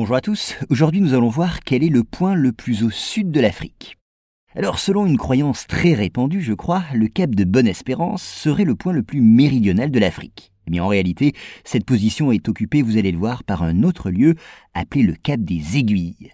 Bonjour à tous, aujourd'hui nous allons voir quel est le point le plus au sud de l'Afrique. Alors selon une croyance très répandue, je crois, le cap de Bonne-Espérance serait le point le plus méridional de l'Afrique. Mais en réalité, cette position est occupée, vous allez le voir, par un autre lieu appelé le cap des Aiguilles.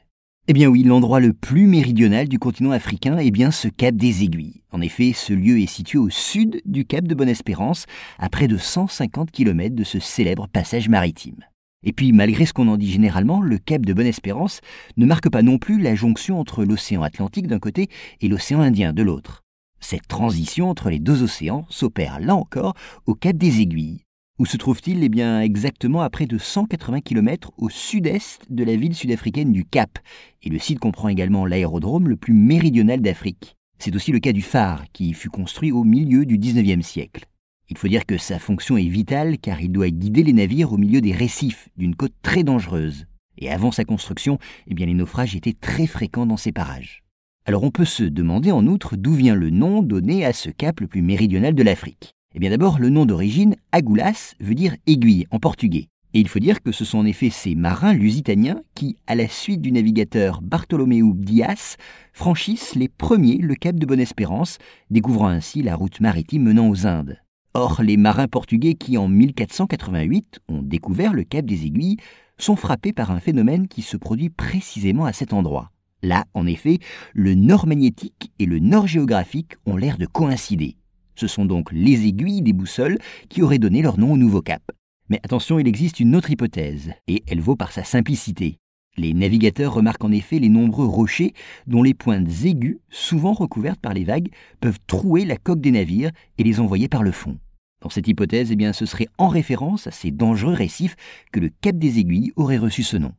Eh bien oui, l'endroit le plus méridional du continent africain est bien ce cap des Aiguilles. En effet, ce lieu est situé au sud du cap de Bonne-Espérance, à près de 150 km de ce célèbre passage maritime. Et puis, malgré ce qu'on en dit généralement, le cap de Bonne-Espérance ne marque pas non plus la jonction entre l'océan Atlantique d'un côté et l'océan Indien de l'autre. Cette transition entre les deux océans s'opère là encore au cap des Aiguilles. Où se trouve-t-il Eh bien, exactement à près de 180 km au sud-est de la ville sud-africaine du Cap. Et le site comprend également l'aérodrome le plus méridional d'Afrique. C'est aussi le cas du phare, qui fut construit au milieu du 19e siècle. Il faut dire que sa fonction est vitale car il doit guider les navires au milieu des récifs d'une côte très dangereuse. Et avant sa construction, eh les naufrages étaient très fréquents dans ces parages. Alors on peut se demander en outre d'où vient le nom donné à ce cap le plus méridional de l'Afrique. Eh bien d'abord, le nom d'origine, Agulhas, veut dire aiguille en portugais. Et il faut dire que ce sont en effet ces marins lusitaniens qui, à la suite du navigateur Bartolomeu Dias, franchissent les premiers le cap de Bonne-Espérance, découvrant ainsi la route maritime menant aux Indes. Or, les marins portugais qui, en 1488, ont découvert le cap des Aiguilles, sont frappés par un phénomène qui se produit précisément à cet endroit. Là, en effet, le nord magnétique et le nord géographique ont l'air de coïncider. Ce sont donc les aiguilles des boussoles qui auraient donné leur nom au nouveau cap. Mais attention, il existe une autre hypothèse, et elle vaut par sa simplicité. Les navigateurs remarquent en effet les nombreux rochers dont les pointes aiguës, souvent recouvertes par les vagues, peuvent trouer la coque des navires et les envoyer par le fond. Dans cette hypothèse, eh bien, ce serait en référence à ces dangereux récifs que le cap des aiguilles aurait reçu ce nom.